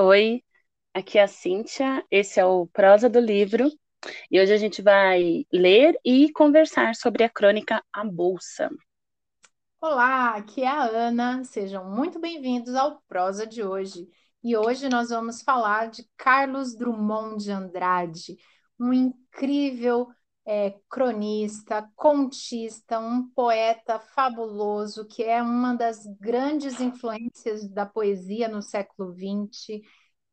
Oi, aqui é a Cíntia, esse é o Prosa do Livro, e hoje a gente vai ler e conversar sobre a crônica A Bolsa. Olá, aqui é a Ana, sejam muito bem-vindos ao Prosa de hoje. E hoje nós vamos falar de Carlos Drummond de Andrade, um incrível é, cronista, contista, um poeta fabuloso, que é uma das grandes influências da poesia no século XX.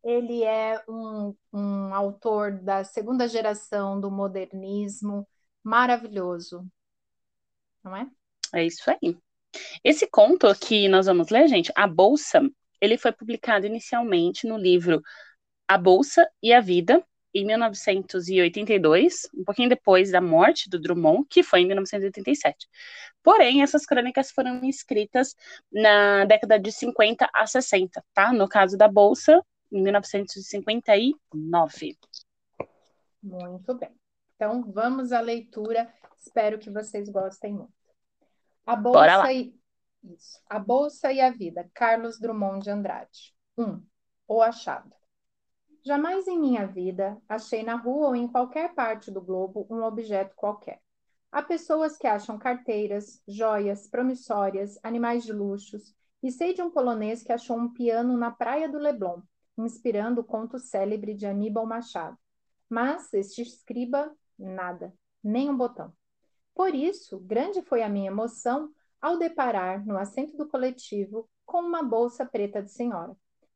Ele é um, um autor da segunda geração do modernismo, maravilhoso, não é? É isso aí. Esse conto que nós vamos ler, gente, A Bolsa, ele foi publicado inicialmente no livro A Bolsa e a Vida, em 1982, um pouquinho depois da morte do Drummond, que foi em 1987. Porém, essas crônicas foram escritas na década de 50 a 60, tá? No caso da Bolsa, em 1959. Muito bem. Então, vamos à leitura. Espero que vocês gostem muito. A Bolsa e Isso. A Bolsa e a Vida, Carlos Drummond de Andrade. 1. Um, o achado. Jamais em minha vida achei na rua ou em qualquer parte do globo um objeto qualquer. Há pessoas que acham carteiras, joias, promissórias, animais de luxos, e sei de um polonês que achou um piano na praia do Leblon, inspirando o conto célebre de Aníbal Machado. Mas este escriba, nada, nem um botão. Por isso, grande foi a minha emoção ao deparar no assento do coletivo com uma bolsa preta de senhora.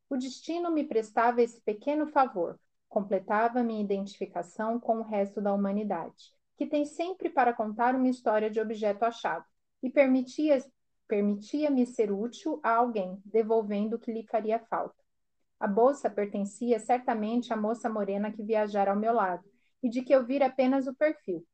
O destino me prestava esse pequeno favor, completava minha identificação com o resto da humanidade, que tem sempre para contar uma história de objeto achado, e permitia permitia-me ser útil a alguém, devolvendo o que lhe faria falta. A bolsa pertencia certamente à moça morena que viajara ao meu lado, e de que eu vira apenas o perfil.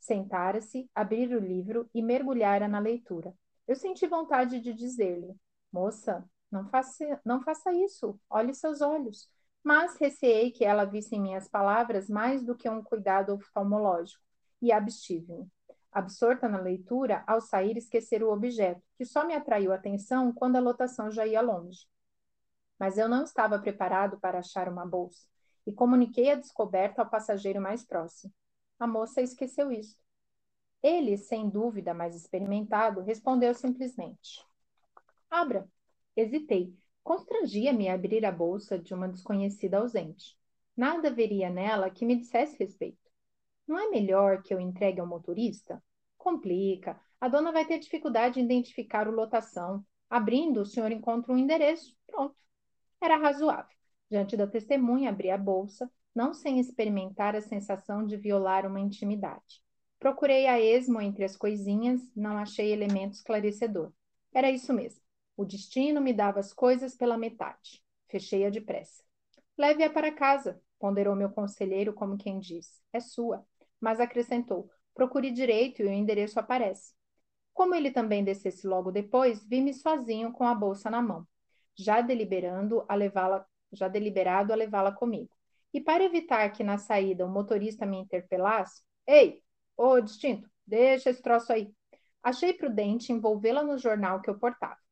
Sentara-se, abrir o livro e mergulhara na leitura. Eu senti vontade de dizer-lhe: Moça, não faça, não faça isso, olhe seus olhos. Mas receei que ela visse em minhas palavras mais do que um cuidado oftalmológico, e abstive-me. Absorta na leitura, ao sair esquecer o objeto, que só me atraiu a atenção quando a lotação já ia longe. Mas eu não estava preparado para achar uma bolsa, e comuniquei a descoberta ao passageiro mais próximo. A moça esqueceu isso. Ele, sem dúvida mais experimentado, respondeu simplesmente: Abra. Hesitei. Constrangia-me a abrir a bolsa de uma desconhecida ausente. Nada veria nela que me dissesse respeito. Não é melhor que eu entregue ao motorista? Complica. A dona vai ter dificuldade em identificar o lotação. Abrindo, o senhor encontra um endereço. Pronto. Era razoável. Diante da testemunha, abri a bolsa, não sem experimentar a sensação de violar uma intimidade. Procurei a esmo entre as coisinhas, não achei elemento esclarecedor. Era isso mesmo. O destino me dava as coisas pela metade. Fechei-a depressa. Leve-a para casa, ponderou meu conselheiro como quem diz. É sua. Mas acrescentou: procure direito e o endereço aparece. Como ele também descesse logo depois, vi-me sozinho com a bolsa na mão, já deliberando a levá-la, já deliberado a levá-la comigo. E para evitar que na saída o motorista me interpelasse, ei, ô distinto, deixa esse troço aí. Achei prudente envolvê-la no jornal que eu portava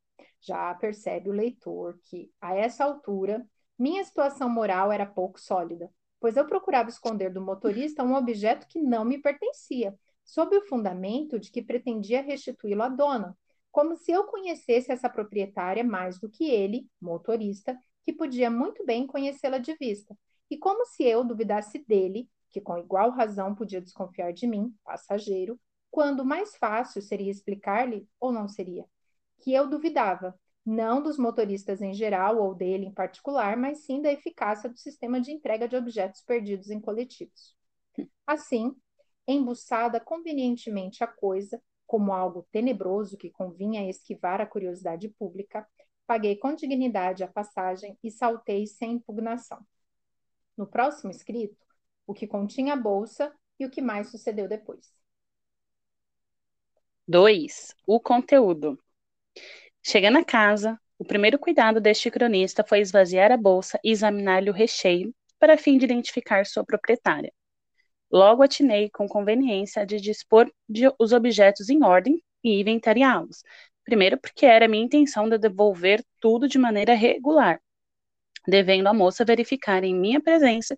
já percebe o leitor que, a essa altura, minha situação moral era pouco sólida, pois eu procurava esconder do motorista um objeto que não me pertencia, sob o fundamento de que pretendia restituí-lo à dona, como se eu conhecesse essa proprietária mais do que ele, motorista, que podia muito bem conhecê-la de vista, e como se eu duvidasse dele, que com igual razão podia desconfiar de mim, passageiro, quando mais fácil seria explicar-lhe ou não seria que eu duvidava, não dos motoristas em geral ou dele em particular, mas sim da eficácia do sistema de entrega de objetos perdidos em coletivos. Assim, embuçada convenientemente a coisa, como algo tenebroso que convinha esquivar a curiosidade pública, paguei com dignidade a passagem e saltei sem impugnação. No próximo escrito, o que continha a bolsa e o que mais sucedeu depois. 2. O conteúdo. Chegando a casa, o primeiro cuidado deste cronista foi esvaziar a bolsa e examinar-lhe o recheio, para fim de identificar sua proprietária. Logo atinei com conveniência de dispor de os objetos em ordem e inventariá-los. Primeiro, porque era minha intenção de devolver tudo de maneira regular. devendo a moça verificar em minha presença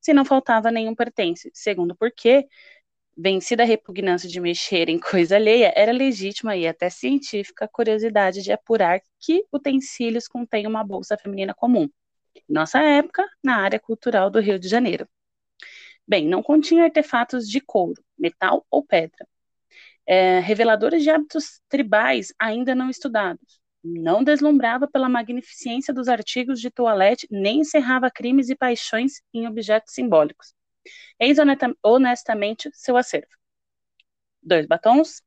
se não faltava nenhum pertence, segundo porque, vencida a repugnância de mexer em coisa alheia, era legítima e até científica a curiosidade de apurar que utensílios contêm uma bolsa feminina comum. Nossa época, na área cultural do Rio de Janeiro. Bem, não continha artefatos de couro, metal ou pedra. É, reveladores de hábitos tribais ainda não estudados não deslumbrava pela magnificência dos artigos de toilette, nem encerrava crimes e paixões em objetos simbólicos. Eis honestamente seu acervo. Dois batons,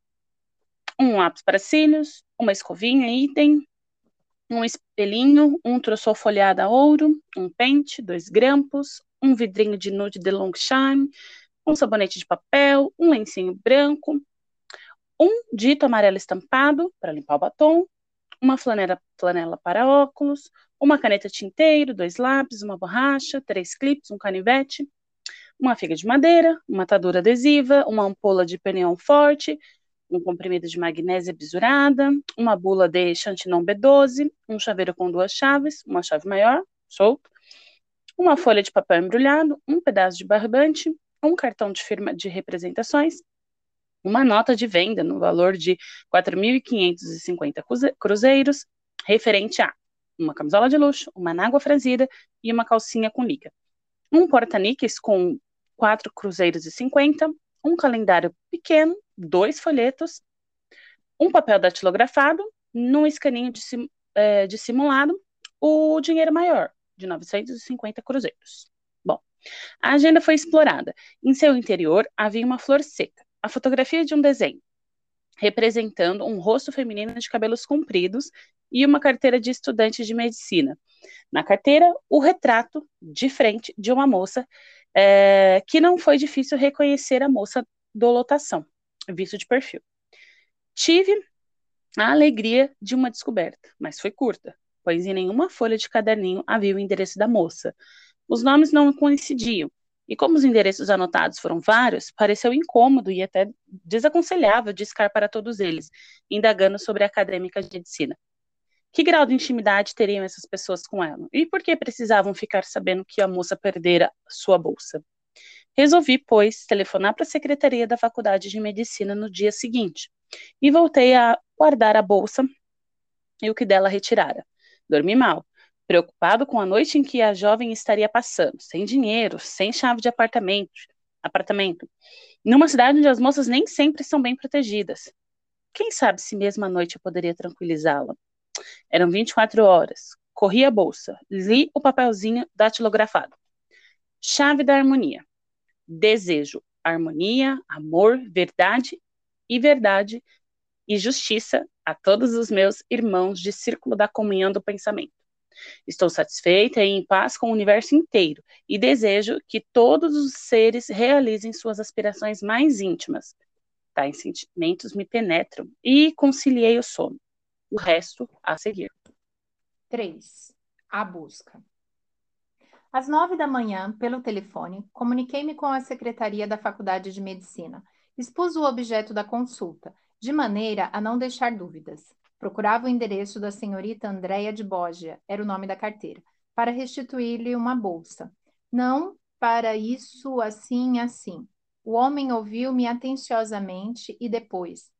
um lápis para cílios, uma escovinha item, um espelhinho, um troço folhado a ouro, um pente, dois grampos, um vidrinho de nude de Longchamp, um sabonete de papel, um lencinho branco, um dito amarelo estampado para limpar o batom, uma flanela, flanela para óculos, uma caneta tinteiro, dois lápis, uma borracha, três clipes, um canivete, uma figa de madeira, uma atadura adesiva, uma ampola de pneu forte, um comprimido de magnésia bisurada, uma bula de Chantinon B12, um chaveiro com duas chaves, uma chave maior, solto, uma folha de papel embrulhado, um pedaço de barbante, um cartão de firma de representações, uma nota de venda no valor de 4.550 cruzeiros, referente a uma camisola de luxo, uma nágua franzida e uma calcinha com liga. Um porta-níqueis com 4 cruzeiros e 50, um calendário pequeno, dois folhetos, um papel datilografado, num escaninho de, é, de simulado, o dinheiro maior, de 950 cruzeiros. Bom, a agenda foi explorada. Em seu interior havia uma flor seca, a fotografia de um desenho representando um rosto feminino de cabelos compridos e uma carteira de estudante de medicina. Na carteira, o retrato de frente de uma moça é, que não foi difícil reconhecer a moça do lotação, visto de perfil. Tive a alegria de uma descoberta, mas foi curta, pois em nenhuma folha de caderninho havia o endereço da moça. Os nomes não coincidiam, e como os endereços anotados foram vários, pareceu incômodo e até desaconselhável discar para todos eles, indagando sobre a acadêmica de medicina. Que grau de intimidade teriam essas pessoas com ela? E por que precisavam ficar sabendo que a moça perdera sua bolsa? Resolvi, pois, telefonar para a secretaria da Faculdade de Medicina no dia seguinte e voltei a guardar a bolsa e o que dela retirara. Dormi mal, preocupado com a noite em que a jovem estaria passando, sem dinheiro, sem chave de apartamento, apartamento, numa cidade onde as moças nem sempre são bem protegidas. Quem sabe se mesmo à noite eu poderia tranquilizá-la? Eram 24 horas. Corri a bolsa, li o papelzinho datilografado. Chave da harmonia. Desejo harmonia, amor, verdade e verdade e justiça a todos os meus irmãos de círculo da comunhão do pensamento. Estou satisfeita e em paz com o universo inteiro e desejo que todos os seres realizem suas aspirações mais íntimas. Tais sentimentos me penetram e conciliei o sono. O resto a seguir. 3. A busca. Às nove da manhã, pelo telefone, comuniquei-me com a secretaria da Faculdade de Medicina. Expus o objeto da consulta, de maneira a não deixar dúvidas. Procurava o endereço da senhorita Andréia de Borgia, era o nome da carteira, para restituir-lhe uma bolsa. Não para isso, assim, assim. O homem ouviu-me atenciosamente e depois.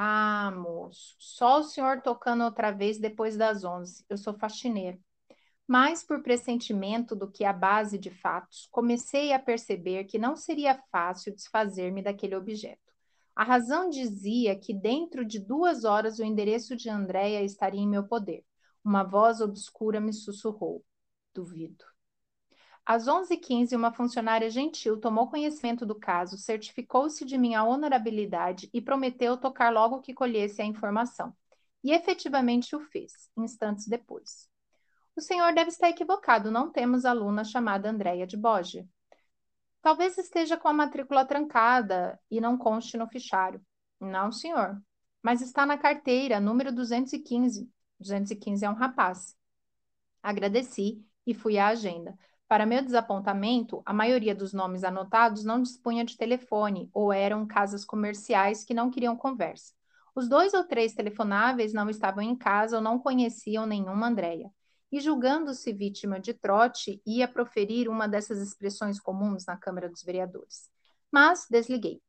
Ah, moço, só o senhor tocando outra vez depois das onze. Eu sou faxineiro. Mais por pressentimento do que a base de fatos, comecei a perceber que não seria fácil desfazer-me daquele objeto. A razão dizia que dentro de duas horas o endereço de Andréia estaria em meu poder. Uma voz obscura me sussurrou. Duvido. Às 11h15, uma funcionária gentil tomou conhecimento do caso, certificou-se de minha honorabilidade e prometeu tocar logo que colhesse a informação. E efetivamente o fez, instantes depois. O senhor deve estar equivocado, não temos aluna chamada Andréia de Boge. Talvez esteja com a matrícula trancada e não conste no fichário. Não, senhor. Mas está na carteira, número 215. 215 é um rapaz. Agradeci e fui à agenda. Para meu desapontamento, a maioria dos nomes anotados não dispunha de telefone ou eram casas comerciais que não queriam conversa. Os dois ou três telefonáveis não estavam em casa ou não conheciam nenhuma Andréia. e, julgando-se vítima de trote, ia proferir uma dessas expressões comuns na Câmara dos Vereadores. Mas desliguei.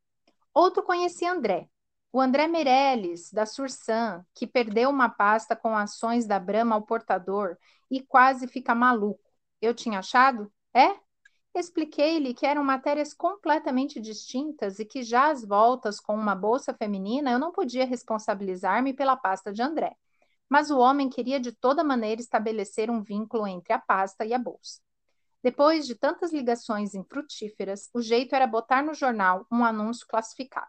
Outro conhecia André, o André Meirelles, da Sursan, que perdeu uma pasta com ações da Brama ao portador e quase fica maluco. Eu tinha achado? É? Expliquei-lhe que eram matérias completamente distintas e que já às voltas com uma bolsa feminina eu não podia responsabilizar-me pela pasta de André. Mas o homem queria de toda maneira estabelecer um vínculo entre a pasta e a bolsa. Depois de tantas ligações infrutíferas, o jeito era botar no jornal um anúncio classificado.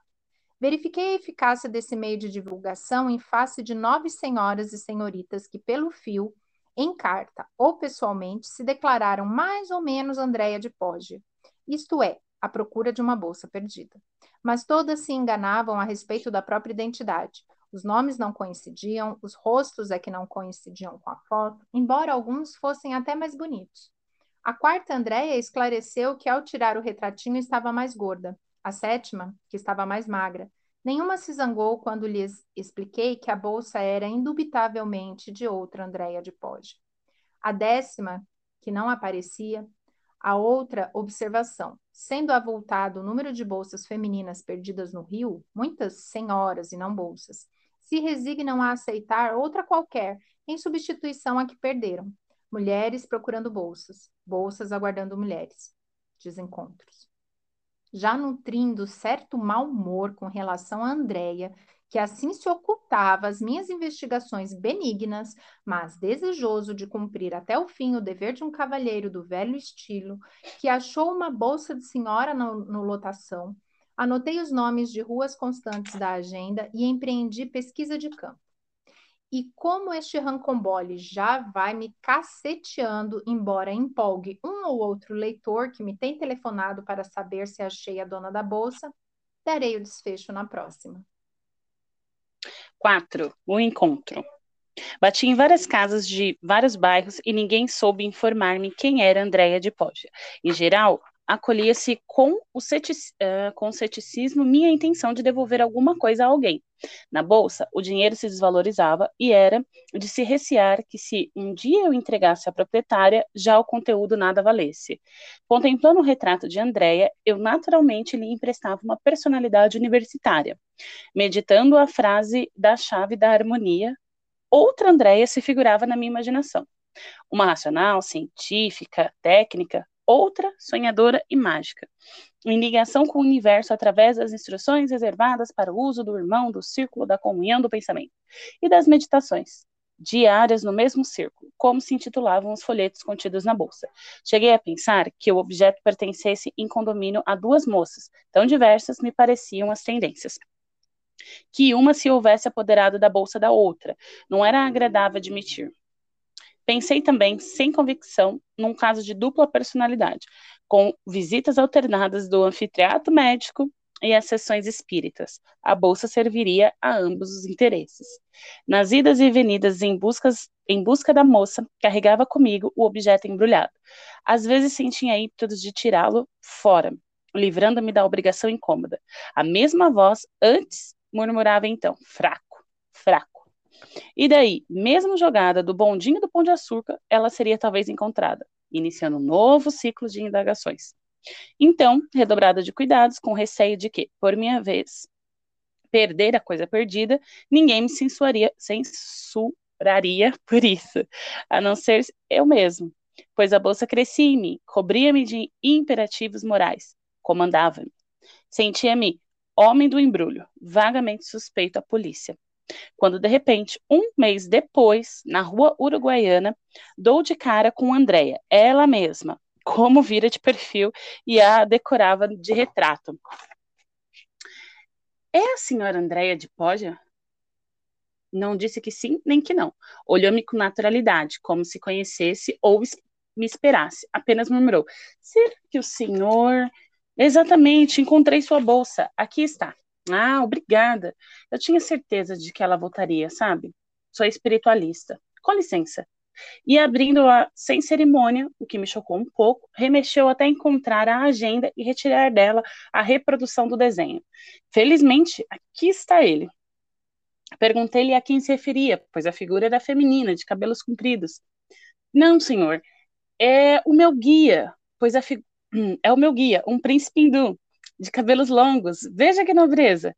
Verifiquei a eficácia desse meio de divulgação em face de nove senhoras e senhoritas que, pelo fio, em carta ou pessoalmente, se declararam mais ou menos Andréia de Poggia, isto é, à procura de uma bolsa perdida. Mas todas se enganavam a respeito da própria identidade. Os nomes não coincidiam, os rostos é que não coincidiam com a foto, embora alguns fossem até mais bonitos. A quarta Andréia esclareceu que ao tirar o retratinho estava mais gorda, a sétima, que estava mais magra, Nenhuma se zangou quando lhes expliquei que a bolsa era indubitavelmente de outra Andréia de Poggi. A décima, que não aparecia, a outra observação. Sendo avultado o número de bolsas femininas perdidas no Rio, muitas senhoras e não bolsas, se resignam a aceitar outra qualquer em substituição à que perderam. Mulheres procurando bolsas, bolsas aguardando mulheres. Desencontros já nutrindo certo mau humor com relação a Andréia, que assim se ocultava às minhas investigações benignas, mas desejoso de cumprir até o fim o dever de um cavalheiro do velho estilo, que achou uma bolsa de senhora no, no lotação, anotei os nomes de ruas constantes da agenda e empreendi pesquisa de campo. E como este rancombole já vai me caceteando, embora empolgue um ou outro leitor que me tem telefonado para saber se achei a dona da bolsa, darei o desfecho na próxima. 4. O encontro. Bati em várias casas de vários bairros e ninguém soube informar-me quem era Andréia de Poggia. Em geral, acolhia-se com, o uh, com ceticismo minha intenção de devolver alguma coisa a alguém. Na bolsa, o dinheiro se desvalorizava e era de se recear que, se um dia eu entregasse à proprietária, já o conteúdo nada valesse. Contemplando o retrato de Andréia, eu naturalmente lhe emprestava uma personalidade universitária. Meditando a frase da chave da harmonia, outra Andréia se figurava na minha imaginação. Uma racional, científica, técnica, outra sonhadora e mágica, em ligação com o universo através das instruções reservadas para o uso do irmão do círculo da comunhão do pensamento e das meditações diárias no mesmo círculo, como se intitulavam os folhetos contidos na bolsa. Cheguei a pensar que o objeto pertencesse em condomínio a duas moças, tão diversas me pareciam as tendências. Que uma se houvesse apoderado da bolsa da outra, não era agradável admitir. Pensei também, sem convicção, num caso de dupla personalidade, com visitas alternadas do anfiteatro médico e as sessões espíritas. A bolsa serviria a ambos os interesses. Nas idas e venidas em, buscas, em busca da moça, carregava comigo o objeto embrulhado. Às vezes sentia ímpetos de tirá-lo fora, livrando-me da obrigação incômoda. A mesma voz antes murmurava então, fraco, fraco. E daí, mesmo jogada do bondinho do Pão de Açúcar, ela seria talvez encontrada, iniciando um novo ciclo de indagações. Então, redobrada de cuidados, com receio de que, por minha vez, perder a coisa perdida, ninguém me censuraria, censuraria por isso, a não ser eu mesmo, pois a bolsa crescia em mim, cobria-me de imperativos morais, comandava-me. Sentia-me homem do embrulho, vagamente suspeito à polícia quando de repente, um mês depois, na rua uruguaiana, dou de cara com Andréia, ela mesma, como vira de perfil e a decorava de retrato. É a senhora Andréia de Pódia? Não disse que sim, nem que não. Olhou-me com naturalidade, como se conhecesse ou me esperasse. Apenas murmurou: Será que o senhor. Exatamente, encontrei sua bolsa. Aqui está. Ah, obrigada. Eu tinha certeza de que ela voltaria, sabe? Sou espiritualista. Com licença. E abrindo-a sem cerimônia, o que me chocou um pouco, remexeu até encontrar a agenda e retirar dela a reprodução do desenho. Felizmente, aqui está ele. Perguntei-lhe a quem se referia, pois a figura era feminina, de cabelos compridos. Não, senhor. É o meu guia, pois a fi... é o meu guia, um príncipe hindu, de cabelos longos. Veja que nobreza.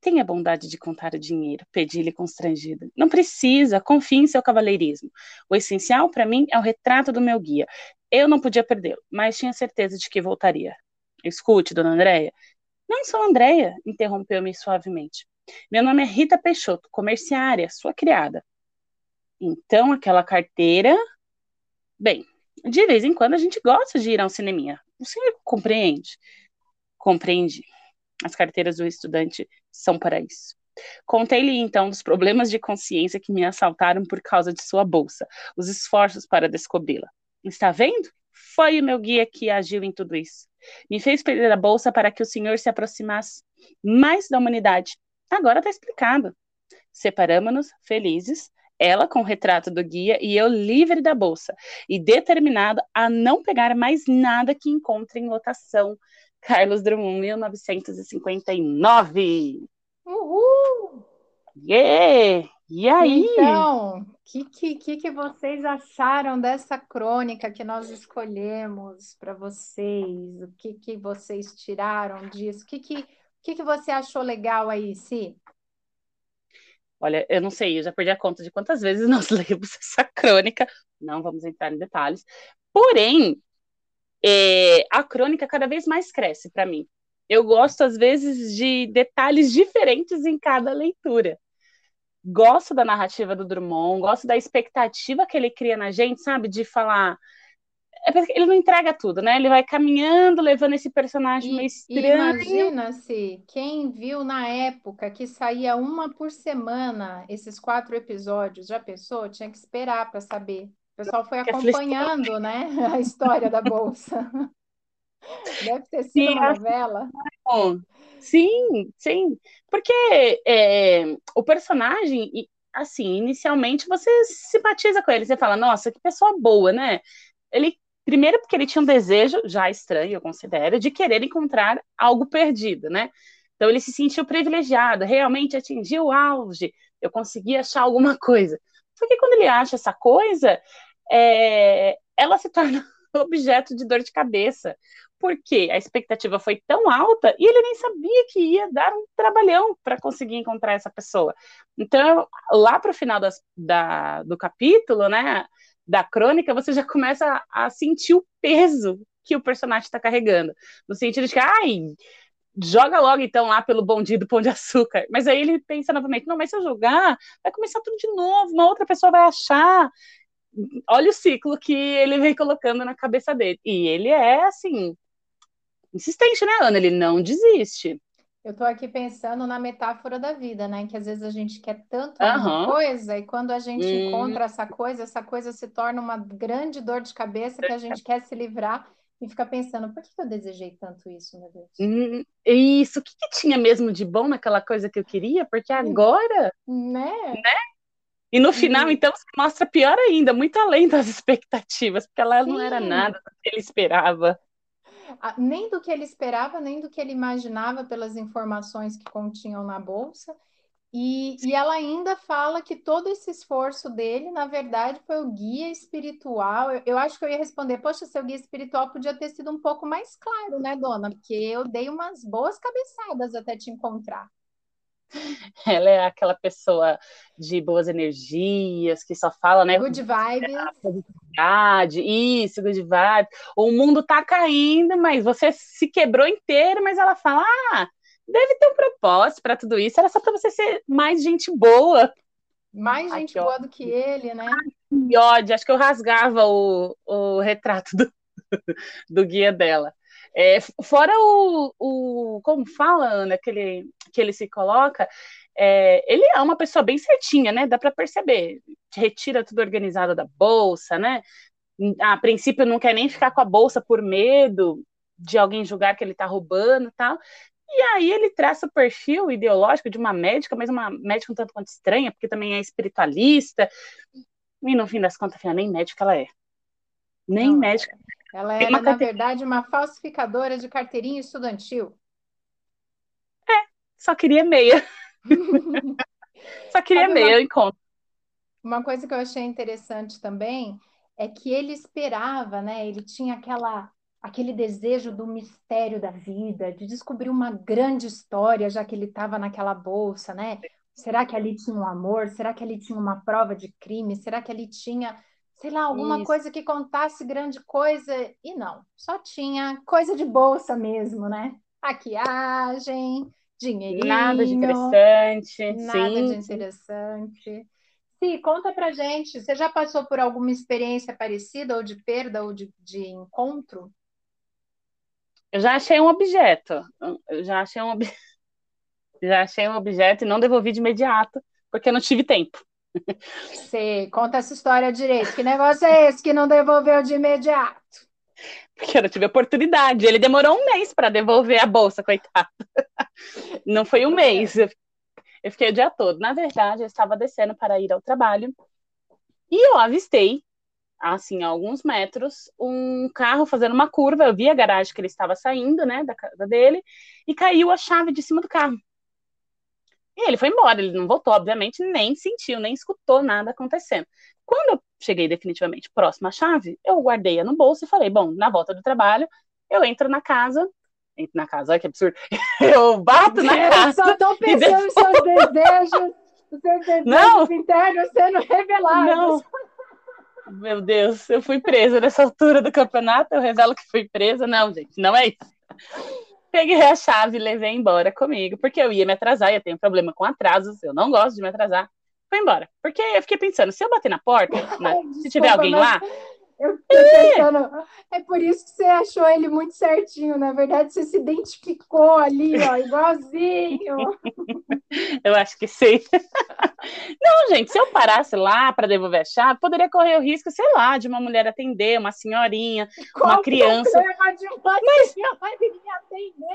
Tenha a bondade de contar o dinheiro, pedi-lhe constrangida. Não precisa, confie em seu cavalheirismo. O essencial para mim é o retrato do meu guia. Eu não podia perdê-lo, mas tinha certeza de que voltaria. Escute, dona Andréia. Não sou Andréia, interrompeu-me suavemente. Meu nome é Rita Peixoto, comerciária, sua criada. Então, aquela carteira. Bem, de vez em quando a gente gosta de ir ao cineminha. O senhor compreende? Compreendi. As carteiras do estudante são para isso. Contei-lhe então dos problemas de consciência que me assaltaram por causa de sua bolsa, os esforços para descobri-la. Está vendo? Foi o meu guia que agiu em tudo isso. Me fez perder a bolsa para que o senhor se aproximasse mais da humanidade. Agora está explicado. Separamos-nos felizes, ela com o retrato do guia e eu livre da bolsa, e determinado a não pegar mais nada que encontre em lotação Carlos Drummond, 1959. Uhul! Yeah! E aí? Então, o que, que, que vocês acharam dessa crônica que nós escolhemos para vocês? O que, que vocês tiraram disso? O que, que, que, que você achou legal aí, Si? Olha, eu não sei, eu já perdi a conta de quantas vezes nós lemos essa crônica, não vamos entrar em detalhes. Porém, é, a crônica cada vez mais cresce para mim. Eu gosto, às vezes, de detalhes diferentes em cada leitura. Gosto da narrativa do Drummond, gosto da expectativa que ele cria na gente, sabe? De falar. É porque ele não entrega tudo, né? Ele vai caminhando, levando esse personagem e, meio estranho. Imagina-se quem viu na época que saía uma por semana esses quatro episódios, já pensou? Tinha que esperar para saber. O pessoal foi acompanhando, né, a história da bolsa. Deve ter sido sim, uma novela. Sim, sim. Porque é, o personagem, assim, inicialmente você simpatiza com ele, você fala, nossa, que pessoa boa, né? Ele, primeiro porque ele tinha um desejo, já estranho, eu considero, de querer encontrar algo perdido, né? Então ele se sentiu privilegiado, realmente atingiu o auge, eu consegui achar alguma coisa. Só que quando ele acha essa coisa, é, ela se torna objeto de dor de cabeça, porque a expectativa foi tão alta e ele nem sabia que ia dar um trabalhão para conseguir encontrar essa pessoa. Então, lá para o final das, da, do capítulo, né, da crônica, você já começa a, a sentir o peso que o personagem está carregando, no sentido de que, ai, joga logo então lá pelo bom dia do Pão de Açúcar. Mas aí ele pensa novamente, não, mas se eu jogar, vai começar tudo de novo, uma outra pessoa vai achar. Olha o ciclo que ele vem colocando na cabeça dele. E ele é, assim, insistente, né, Ana? Ele não desiste. Eu estou aqui pensando na metáfora da vida, né? Que às vezes a gente quer tanto uma coisa e quando a gente hum. encontra essa coisa, essa coisa se torna uma grande dor de cabeça que a gente quer se livrar e fica pensando, por que eu desejei tanto isso, meu Deus? Hum, isso, o que, que, tinha mesmo de bom naquela coisa que eu queria? Porque hum. agora, né? né? E no final, então, se mostra pior ainda, muito além das expectativas, porque ela Sim. não era nada do que ele esperava. Nem do que ele esperava, nem do que ele imaginava pelas informações que continham na bolsa. E, e ela ainda fala que todo esse esforço dele, na verdade, foi o guia espiritual. Eu, eu, acho que eu ia responder, poxa, seu guia espiritual podia ter sido um pouco mais claro, né, dona? Porque eu dei umas boas cabeçadas até te encontrar. Ela é aquela pessoa de boas energias, que só fala, né? Good vibes. Isso, good vibes. O mundo tá caindo, mas você se quebrou inteiro, mas ela fala, ah, deve ter um propósito para tudo isso. Era só para você ser mais gente boa. Mais Ai, gente boa ódio. do que ele, né? Ai, que ódio. Acho que eu rasgava o, o retrato do, do guia dela. É, fora o, o. Como fala, Ana, que ele, que ele se coloca. É, ele é uma pessoa bem certinha, né? Dá para perceber. Retira tudo organizado da bolsa, né? A princípio não quer nem ficar com a bolsa por medo de alguém julgar que ele está roubando e tal. E aí ele traça o perfil ideológico de uma médica, mas uma médica um tanto quanto estranha, porque também é espiritualista. E no fim das contas, afinal, nem médica ela é. Nem Não, médica. Ela era, na verdade, uma falsificadora de carteirinha estudantil. É, só queria meia. só queria Sabe meia, uma... encontro. Uma coisa que eu achei interessante também é que ele esperava, né? Ele tinha aquela aquele desejo do mistério da vida, de descobrir uma grande história, já que ele estava naquela bolsa, né? Será que ali tinha um amor? Será que ali tinha uma prova de crime? Será que ali tinha, sei lá, alguma Isso. coisa que contasse grande coisa? E não, só tinha coisa de bolsa mesmo, né? Maquiagem, dinheirinho. Nada de interessante. Nada sim. de interessante. Sim, conta pra gente. Você já passou por alguma experiência parecida, ou de perda, ou de, de encontro? Eu já achei um objeto. Eu já achei um objeto. Já achei um objeto e não devolvi de imediato, porque eu não tive tempo. Você conta essa história direito. Que negócio é esse que não devolveu de imediato? Porque eu não tive oportunidade. Ele demorou um mês para devolver a bolsa, coitado. Não foi um mês. Eu fiquei o dia todo. Na verdade, eu estava descendo para ir ao trabalho e eu avistei, assim, a alguns metros, um carro fazendo uma curva. Eu vi a garagem que ele estava saindo, né, da casa dele, e caiu a chave de cima do carro. E ele foi embora, ele não voltou, obviamente, nem sentiu, nem escutou nada acontecendo. Quando eu cheguei definitivamente próximo à chave, eu guardei-a no bolso e falei: bom, na volta do trabalho, eu entro na casa, entro na casa, olha que absurdo, eu bato na eu casa. Eu só tô pensando nos seus desejos, os seus desejos não. internos sendo revelados. Não. Meu Deus, eu fui presa nessa altura do campeonato, eu revelo que fui presa. Não, gente, não é isso. Peguei a chave e levei embora comigo, porque eu ia me atrasar, eu tenho problema com atrasos, eu não gosto de me atrasar. Foi embora. Porque eu fiquei pensando, se eu bater na porta, né, se tiver alguém lá, eu pensando, é por isso que você achou ele muito certinho. Na verdade, você se identificou ali, ó, igualzinho. eu acho que sim. Não, gente, se eu parasse lá para devolver a chave, poderia correr o risco, sei lá, de uma mulher atender, uma senhorinha, Qual uma criança. De uma Mas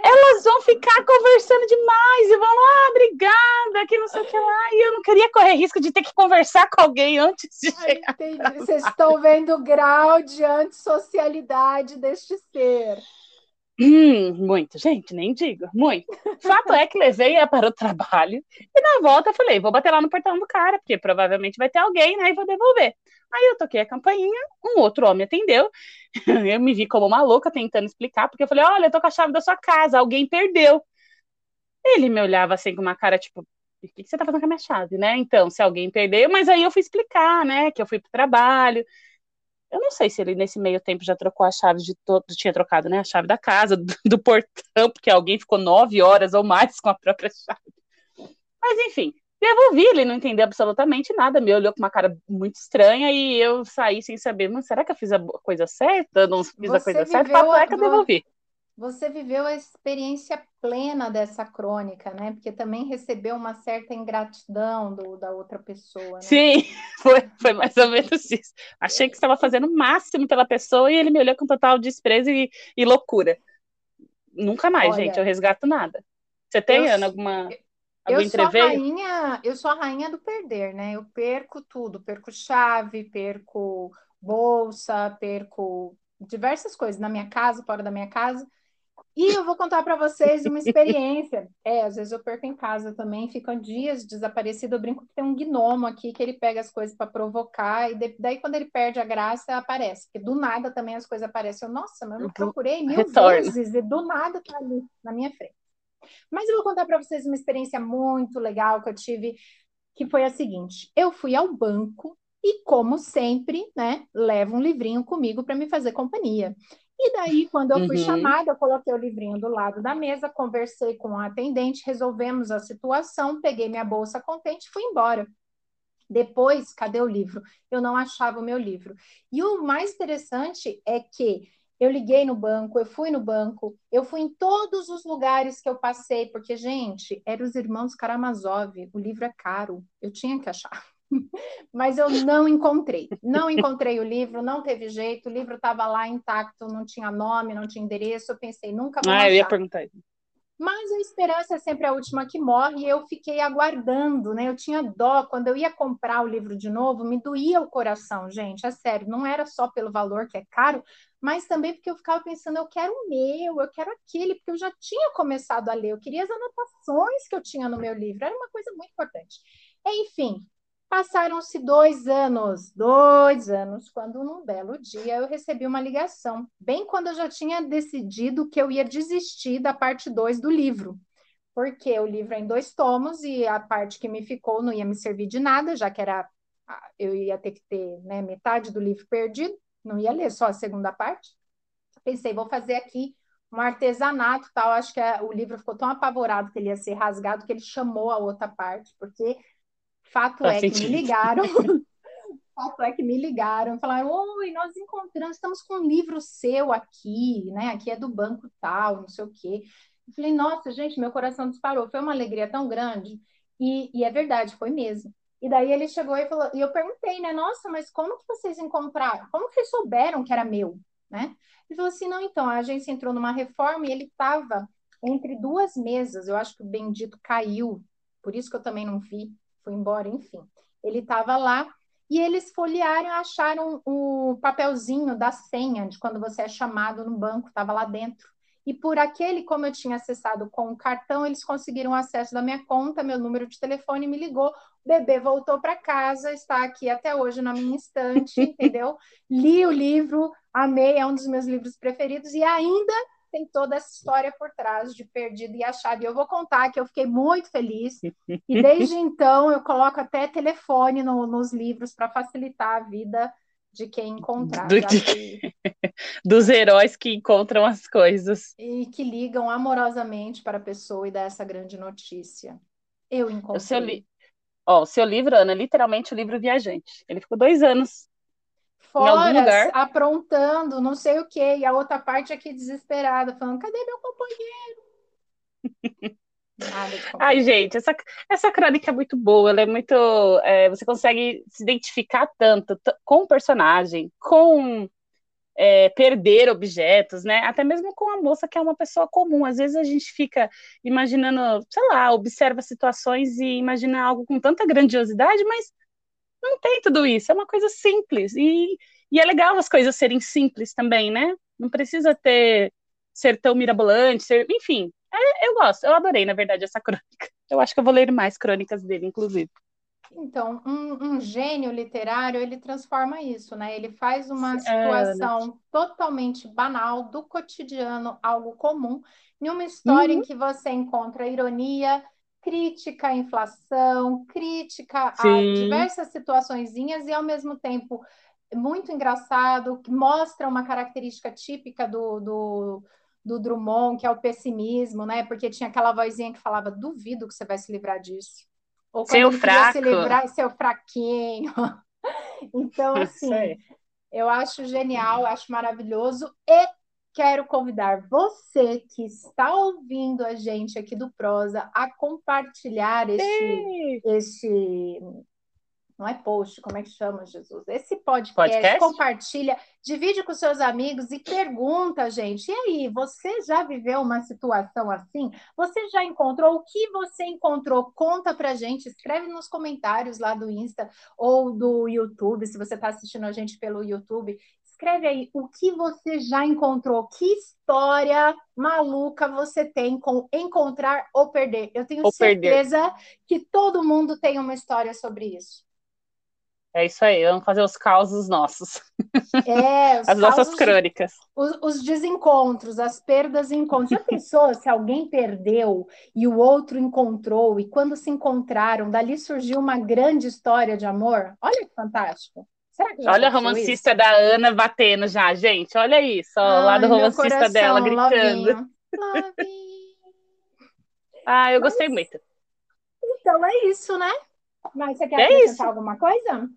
elas vão ficar conversando demais e vão lá, ah, obrigada, que não sei o que lá. E eu não queria correr risco de ter que conversar com alguém antes de Ai, chegar. Entendi. Vocês estão vendo o grau grau de antissocialidade deste ser. Hum, muito, gente, nem digo, muito. Fato é que levei ela para o trabalho e na volta falei, vou bater lá no portão do cara, porque provavelmente vai ter alguém, né, e vou devolver. Aí eu toquei a campainha, um outro homem atendeu, eu me vi como uma louca tentando explicar, porque eu falei, olha, eu tô com a chave da sua casa, alguém perdeu. Ele me olhava assim com uma cara, tipo, o que, você tá fazendo com a minha chave, né? Então, se alguém perdeu, mas aí eu fui explicar, né, que eu fui pro trabalho, eu não sei se ele nesse meio tempo já trocou a chave de todo, tinha trocado, né? A chave da casa, do, do, portão, porque alguém ficou nove horas ou mais com a própria chave. Mas enfim, devolvi, ele não entendeu absolutamente nada, me olhou com uma cara muito estranha e eu saí sem saber, mas será que eu fiz a coisa certa? Não fiz Você a coisa certa? Fato é que eu devolvi. Você viveu a experiência plena dessa crônica, né? Porque também recebeu uma certa ingratidão do, da outra pessoa. Né? Sim, foi, foi mais ou menos isso. Achei que estava fazendo o máximo pela pessoa e ele me olhou com total desprezo e, e loucura. Nunca mais, Olha, gente, eu resgato nada. Você tem, eu, Ana, alguma. Eu sou, rainha, eu sou a rainha do perder, né? Eu perco tudo, perco chave, perco bolsa, perco diversas coisas na minha casa, fora da minha casa. E eu vou contar para vocês uma experiência. É, às vezes eu perco em casa também, fico dias desaparecido. Eu brinco que tem um gnomo aqui que ele pega as coisas para provocar, e daí quando ele perde a graça, aparece. Porque do nada também as coisas aparecem. Eu, Nossa, mas eu uhum. procurei mil Retorno. vezes e do nada tá ali na minha frente. Mas eu vou contar para vocês uma experiência muito legal que eu tive, que foi a seguinte: eu fui ao banco e, como sempre, né, levo um livrinho comigo para me fazer companhia. E daí, quando eu fui uhum. chamada, eu coloquei o livrinho do lado da mesa, conversei com a atendente, resolvemos a situação, peguei minha bolsa contente e fui embora. Depois, cadê o livro? Eu não achava o meu livro. E o mais interessante é que eu liguei no banco, eu fui no banco, eu fui em todos os lugares que eu passei, porque, gente, eram os irmãos Karamazov, o livro é caro, eu tinha que achar. Mas eu não encontrei. Não encontrei o livro, não teve jeito. O livro estava lá intacto, não tinha nome, não tinha endereço. Eu pensei, nunca vou Ah, achar. eu ia perguntar isso. Mas a esperança é sempre a última que morre, e eu fiquei aguardando, né? Eu tinha dó, quando eu ia comprar o livro de novo, me doía o coração, gente, é sério, não era só pelo valor que é caro, mas também porque eu ficava pensando, eu quero o meu, eu quero aquele, porque eu já tinha começado a ler, eu queria as anotações que eu tinha no meu livro, era uma coisa muito importante. Enfim, Passaram-se dois anos, dois anos, quando num belo dia eu recebi uma ligação, bem quando eu já tinha decidido que eu ia desistir da parte 2 do livro, porque o livro é em dois tomos e a parte que me ficou não ia me servir de nada, já que era eu ia ter que ter né, metade do livro perdido, não ia ler só a segunda parte. Pensei, vou fazer aqui um artesanato tal. Acho que é, o livro ficou tão apavorado que ele ia ser rasgado que ele chamou a outra parte, porque Fato Faz é sentido. que me ligaram. Fato é que me ligaram e falaram: Oi, nós encontramos, estamos com um livro seu aqui, né? Aqui é do banco tal, não sei o quê. Eu falei, nossa, gente, meu coração disparou. Foi uma alegria tão grande. E, e é verdade, foi mesmo. E daí ele chegou e falou, e eu perguntei, né? Nossa, mas como que vocês encontraram? Como que vocês souberam que era meu, né? Ele falou assim, não, então, a agência entrou numa reforma e ele estava entre duas mesas. Eu acho que o bendito caiu, por isso que eu também não vi foi embora, enfim. Ele estava lá e eles folhearam acharam o papelzinho da senha de quando você é chamado no banco, estava lá dentro. E por aquele, como eu tinha acessado com o cartão, eles conseguiram acesso da minha conta, meu número de telefone, me ligou. O bebê voltou para casa, está aqui até hoje na minha estante, entendeu? Li o livro, amei, é um dos meus livros preferidos e ainda tem toda essa história por trás de perdido e achado. E eu vou contar que eu fiquei muito feliz. E desde então eu coloco até telefone no, nos livros para facilitar a vida de quem encontrar. Do, de, dos heróis que encontram as coisas. E que ligam amorosamente para a pessoa e dá essa grande notícia. Eu encontrei. O seu, li... oh, o seu livro, Ana, é literalmente o livro Viajante. Ele ficou dois anos fora, aprontando, não sei o quê, e a outra parte aqui desesperada, falando: cadê meu companheiro? Ai, gente, essa, essa crônica é muito boa, ela é muito. É, você consegue se identificar tanto com o personagem, com é, perder objetos, né? Até mesmo com a moça que é uma pessoa comum. Às vezes a gente fica imaginando, sei lá, observa situações e imagina algo com tanta grandiosidade, mas não tem tudo isso, é uma coisa simples. E, e é legal as coisas serem simples também, né? Não precisa ter ser tão mirabolante, ser, enfim. É, eu gosto, eu adorei, na verdade, essa crônica. Eu acho que eu vou ler mais crônicas dele, inclusive. Então, um, um gênio literário, ele transforma isso, né? Ele faz uma é, situação é, totalmente banal, do cotidiano, algo comum, em uma história uhum. em que você encontra ironia, crítica à inflação, crítica Sim. a diversas situaçõezinhas e ao mesmo tempo muito engraçado, que mostra uma característica típica do, do, do Drummond, que é o pessimismo, né? Porque tinha aquela vozinha que falava: duvido que você vai se livrar disso. Ou seu fraco. se livrar, seu fraquinho. então, assim, eu acho genial, acho maravilhoso. E quero convidar você que está ouvindo a gente aqui do Prosa a compartilhar este, este não é post, como é que chama, Jesus? Esse podcast, podcast, compartilha, divide com seus amigos e pergunta, gente. E aí, você já viveu uma situação assim? Você já encontrou? O que você encontrou? Conta pra gente, escreve nos comentários lá do Insta ou do YouTube, se você está assistindo a gente pelo YouTube. Escreve aí o que você já encontrou, que história maluca você tem com encontrar ou perder. Eu tenho ou certeza perder. que todo mundo tem uma história sobre isso. É isso aí, vamos fazer os causos nossos. É, as nossas crônicas. Os, os, desencontros, as perdas e encontros. Já pensou se alguém perdeu e o outro encontrou, e quando se encontraram, dali surgiu uma grande história de amor? Olha que fantástico. Olha a romancista isso? da Ana batendo já, gente. Olha isso, ó, Ai, lá do romancista coração, dela gritando. ah, eu Mas... gostei muito. Então é isso, né? Mas você quer é acrescentar isso. alguma coisa?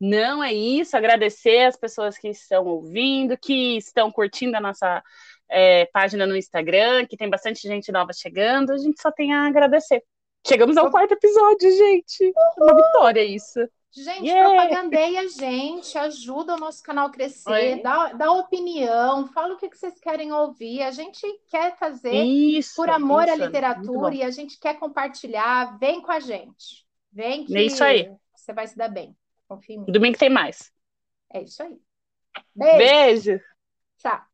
Não, é isso. Agradecer as pessoas que estão ouvindo, que estão curtindo a nossa é, página no Instagram, que tem bastante gente nova chegando. A gente só tem a agradecer. Chegamos ao quarto episódio, gente. Uma vitória isso. Gente, yeah. propagandeia a gente, ajuda o nosso canal a crescer, dá, dá opinião, fala o que, que vocês querem ouvir. A gente quer fazer isso, por amor isso, à literatura e a gente quer compartilhar. Vem com a gente. Vem que é isso aí. você vai se dar bem. Confia em mim. Domingo tem mais. É isso aí. Beijo. Beijo. Tchau.